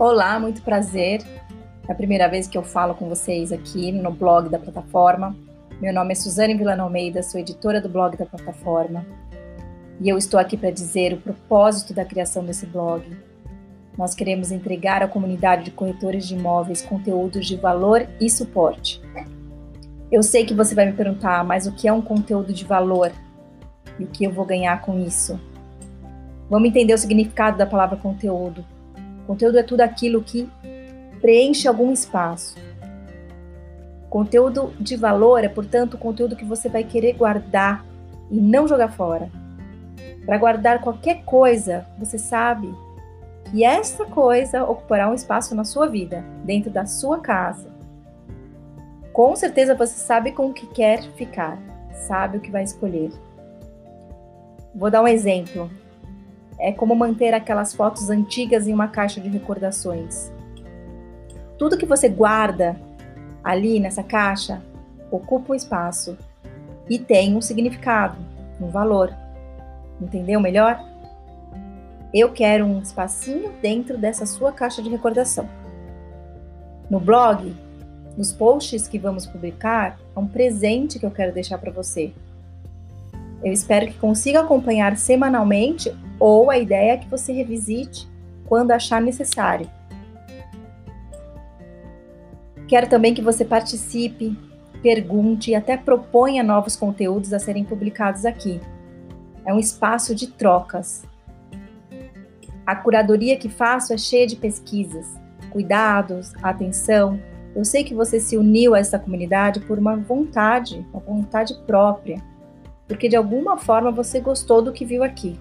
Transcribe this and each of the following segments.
Olá, muito prazer. É a primeira vez que eu falo com vocês aqui no blog da plataforma. Meu nome é Suzane Vilano Almeida, sou editora do blog da plataforma. E eu estou aqui para dizer o propósito da criação desse blog. Nós queremos entregar à comunidade de corretores de imóveis conteúdos de valor e suporte. Eu sei que você vai me perguntar, mas o que é um conteúdo de valor? E o que eu vou ganhar com isso? Vamos entender o significado da palavra conteúdo. Conteúdo é tudo aquilo que preenche algum espaço. Conteúdo de valor é, portanto, o conteúdo que você vai querer guardar e não jogar fora. Para guardar qualquer coisa, você sabe que essa coisa ocupará um espaço na sua vida, dentro da sua casa. Com certeza você sabe com o que quer ficar, sabe o que vai escolher. Vou dar um exemplo é como manter aquelas fotos antigas em uma caixa de recordações. Tudo que você guarda ali nessa caixa ocupa um espaço e tem um significado, um valor. Entendeu melhor? Eu quero um espacinho dentro dessa sua caixa de recordação. No blog, nos posts que vamos publicar, é um presente que eu quero deixar para você. Eu espero que consiga acompanhar semanalmente ou a ideia é que você revisite quando achar necessário. Quero também que você participe, pergunte e até proponha novos conteúdos a serem publicados aqui. É um espaço de trocas. A curadoria que faço é cheia de pesquisas, cuidados, atenção. Eu sei que você se uniu a essa comunidade por uma vontade, uma vontade própria, porque de alguma forma você gostou do que viu aqui.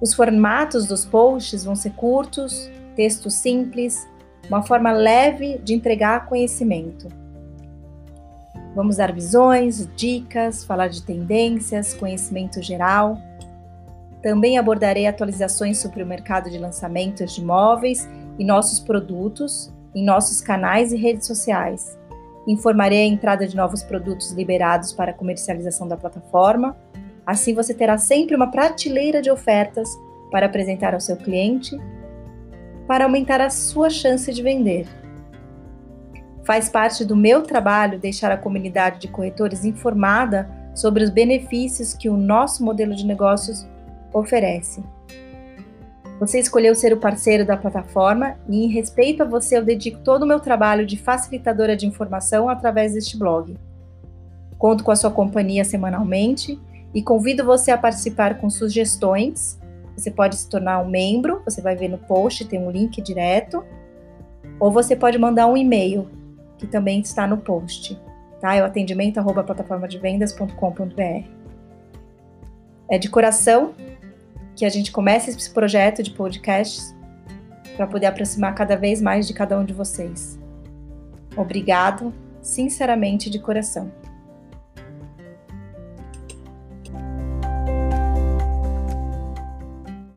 Os formatos dos posts vão ser curtos, texto simples, uma forma leve de entregar conhecimento. Vamos dar visões, dicas, falar de tendências, conhecimento geral. Também abordarei atualizações sobre o mercado de lançamentos de imóveis e nossos produtos em nossos canais e redes sociais. Informarei a entrada de novos produtos liberados para comercialização da plataforma Assim você terá sempre uma prateleira de ofertas para apresentar ao seu cliente, para aumentar a sua chance de vender. Faz parte do meu trabalho deixar a comunidade de corretores informada sobre os benefícios que o nosso modelo de negócios oferece. Você escolheu ser o parceiro da plataforma e, em respeito a você, eu dedico todo o meu trabalho de facilitadora de informação através deste blog. Conto com a sua companhia semanalmente e convido você a participar com sugestões. Você pode se tornar um membro, você vai ver no post, tem um link direto, ou você pode mandar um e-mail, que também está no post, tá? É o atendimento arroba plataformadevendas.com.br. É de coração que a gente comece esse projeto de podcasts para poder aproximar cada vez mais de cada um de vocês. Obrigado, sinceramente de coração.